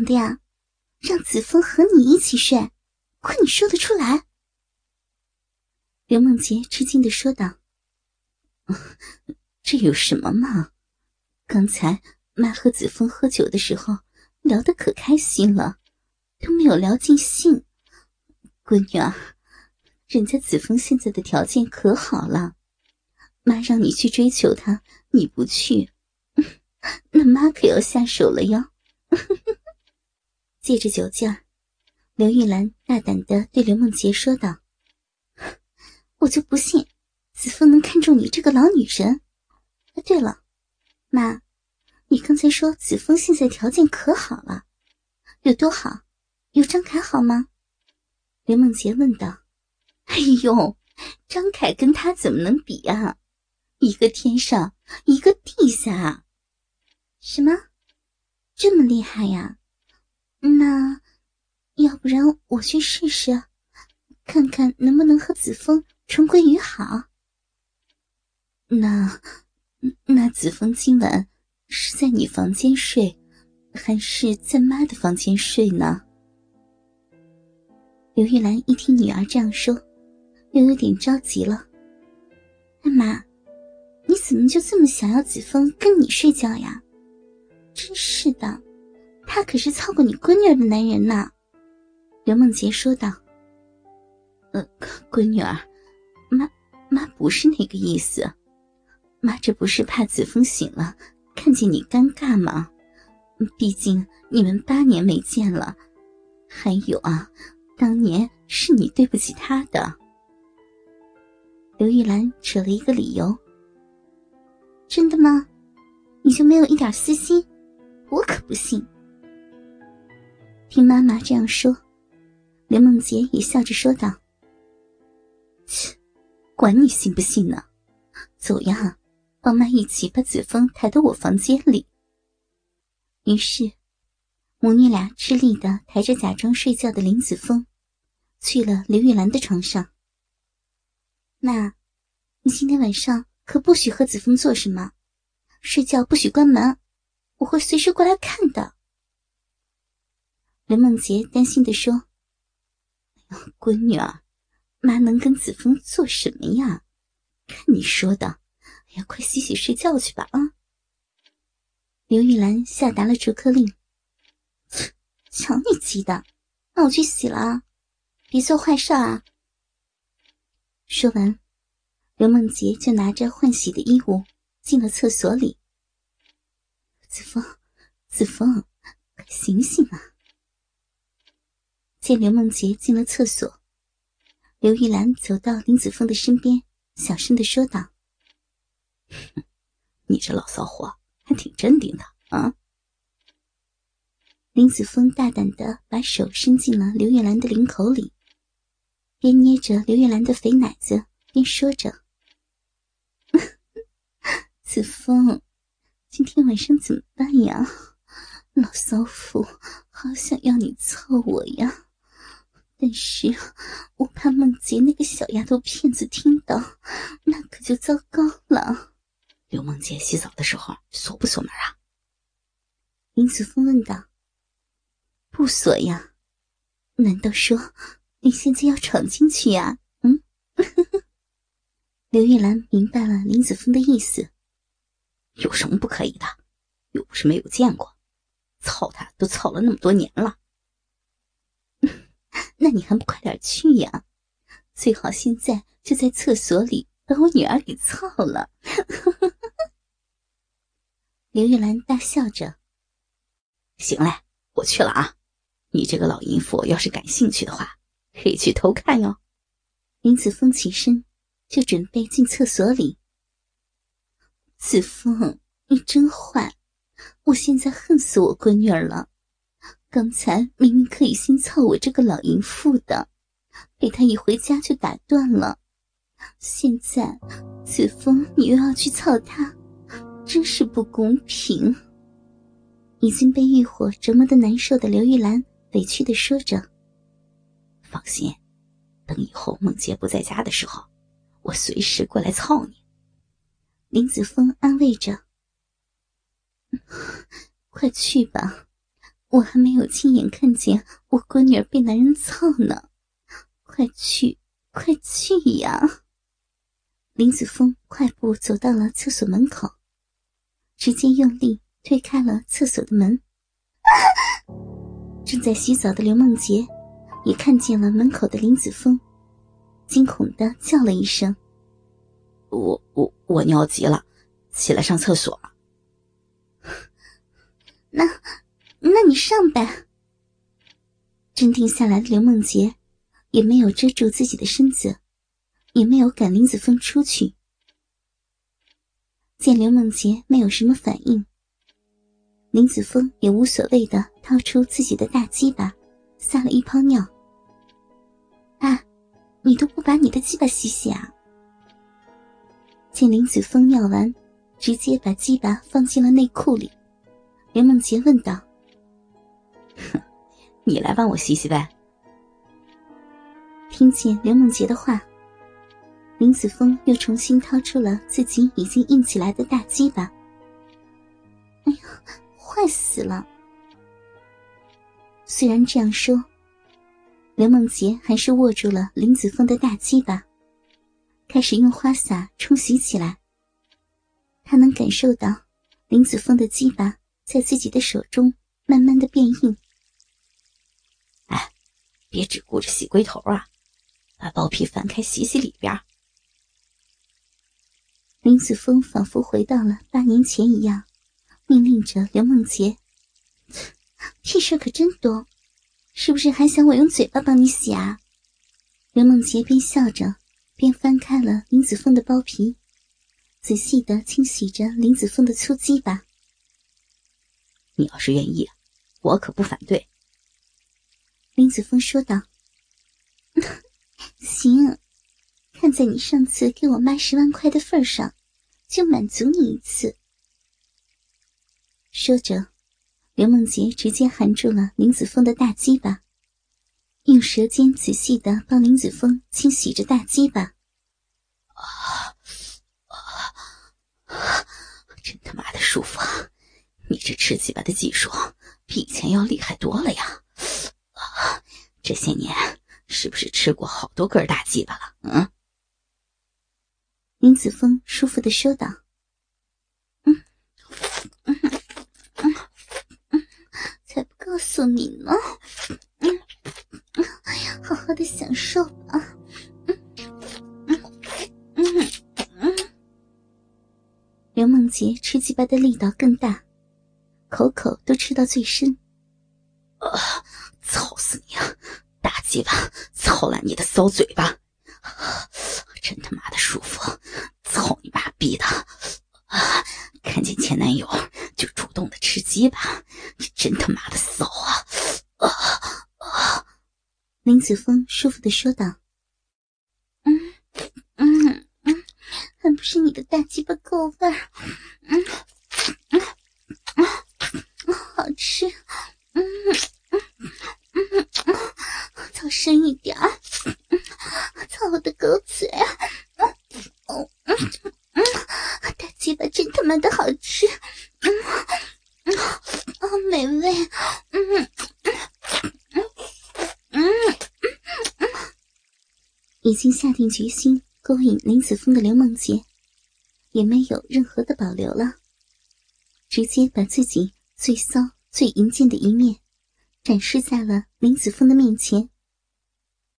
想的呀？让子枫和你一起睡，亏你说得出来？”刘梦洁吃惊的说道：“ 这有什么嘛？刚才妈和子枫喝酒的时候聊得可开心了，都没有聊尽兴。闺女啊，人家子枫现在的条件可好了，妈让你去追求他，你不去，那妈可要下手了哟。” 借着酒劲儿，刘玉兰大胆的对刘梦洁说道。我就不信，子枫能看中你这个老女人。哎，对了，妈，你刚才说子枫现在条件可好了，有多好？有张凯好吗？刘梦洁问道。哎呦，张凯跟他怎么能比啊？一个天上，一个地下。什么？这么厉害呀？那要不然我去试试，看看能不能和子枫。重归于好。那那子枫今晚是在你房间睡，还是在妈的房间睡呢？刘玉兰一听女儿这样说，又有点着急了。妈，你怎么就这么想要子枫跟你睡觉呀？真是的，他可是操过你闺女儿的男人呢。刘梦洁说道。呃，闺女儿。妈，妈不是那个意思，妈这不是怕子枫醒了看见你尴尬吗？毕竟你们八年没见了，还有啊，当年是你对不起他的。刘玉兰扯了一个理由。真的吗？你就没有一点私心？我可不信。听妈妈这样说，刘梦洁也笑着说道：“切。”管你信不信呢，走呀，帮妈一起把子枫抬到我房间里。于是，母女俩吃力的抬着假装睡觉的林子峰，去了刘玉兰的床上。那，你今天晚上可不许和子枫做什么，睡觉不许关门，我会随时过来看的。刘梦洁担心的说：“哎呦，闺女儿。”妈能跟子枫做什么呀？看你说的，哎呀，快洗洗睡觉去吧啊！刘玉兰下达了逐客令。瞧你急的，那我去洗了啊，别做坏事啊！说完，刘梦洁就拿着换洗的衣物进了厕所里。子枫，子枫，快醒醒啊！见刘梦洁进了厕所。刘玉兰走到林子峰的身边，小声的说道：“你这老骚货还挺镇定的啊。”林子峰大胆的把手伸进了刘玉兰的领口里，边捏着刘玉兰的肥奶子，边说着：“子峰，今天晚上怎么办呀？老骚妇，好想要你操我呀！”但是我怕梦洁那个小丫头片子听到，那可就糟糕了。刘梦洁洗澡的时候锁不锁门啊？林子峰问道。不锁呀？难道说你现在要闯进去呀？嗯？刘玉兰明白了林子峰的意思。有什么不可以的？又不是没有见过，操他都操了那么多年了。那你还不快点去呀？最好现在就在厕所里把我女儿给操了。刘玉兰大笑着：“行嘞，我去了啊！你这个老淫妇，要是感兴趣的话，可以去偷看哟。”林子峰起身就准备进厕所里。子峰，你真坏！我现在恨死我闺女儿了。刚才明明可以先操我这个老淫妇的，被他一回家就打断了。现在子枫你又要去操他，真是不公平。已经被欲火折磨的难受的刘玉兰委屈的说着：“放心，等以后孟杰不在家的时候，我随时过来操你。”林子枫安慰着：“ 快去吧。”我还没有亲眼看见我闺女儿被男人操呢，快去，快去呀！林子峰快步走到了厕所门口，直接用力推开了厕所的门。正在洗澡的刘梦洁也看见了门口的林子峰，惊恐的叫了一声：“我我我尿急了，起来上厕所。”那。那你上呗。镇定下来的刘梦洁也没有遮住自己的身子，也没有赶林子峰出去。见刘梦洁没有什么反应，林子峰也无所谓的掏出自己的大鸡巴，撒了一泡尿。啊，你都不把你的鸡巴洗洗啊？见林子峰尿完，直接把鸡巴放进了内裤里，刘梦洁问道。哼，你来帮我洗洗呗。听见刘梦洁的话，林子峰又重新掏出了自己已经硬起来的大鸡巴。哎呀，坏死了！虽然这样说，刘梦洁还是握住了林子峰的大鸡巴，开始用花洒冲洗起来。她能感受到林子峰的鸡巴在自己的手中慢慢的变硬。别只顾着洗龟头啊，把包皮翻开洗洗里边。林子峰仿佛回到了八年前一样，命令着刘梦洁：“屁事可真多，是不是还想我用嘴巴帮你洗啊？”刘梦洁边笑着边翻开了林子峰的包皮，仔细的清洗着林子峰的粗鸡巴。你要是愿意，我可不反对。林子峰说道：“行，看在你上次给我妈十万块的份上，就满足你一次。”说着，刘梦洁直接含住了林子峰的大鸡巴，用舌尖仔细的帮林子峰清洗着大鸡巴。啊啊！真他妈的舒服！啊！你这吃鸡巴的技术比以前要厉害多了呀！这些年是不是吃过好多根大鸡巴了？嗯。林子峰舒服的说道：“嗯，嗯，嗯，嗯，才不告诉你呢。嗯，哎呀，好好的享受吧。嗯，嗯，嗯，嗯。”刘梦洁吃鸡巴的力道更大，口口都吃到最深。啊！操死你啊！大鸡巴操烂你的骚嘴巴，真他妈的舒服！操你妈逼的！啊！看见前男友就主动的吃鸡巴，你真他妈的骚啊！啊啊！林子峰舒服的说道：“嗯嗯嗯，还不是你的大鸡巴够味儿，嗯嗯嗯，好吃，嗯。”深一点，操我的狗嘴！嗯嗯嗯，大鸡巴真他妈的好吃，嗯嗯，好美味，嗯嗯嗯嗯，已经下定决心勾引林子峰的刘梦洁，也没有任何的保留了，直接把自己最骚最淫贱的一面展示在了林子峰的面前。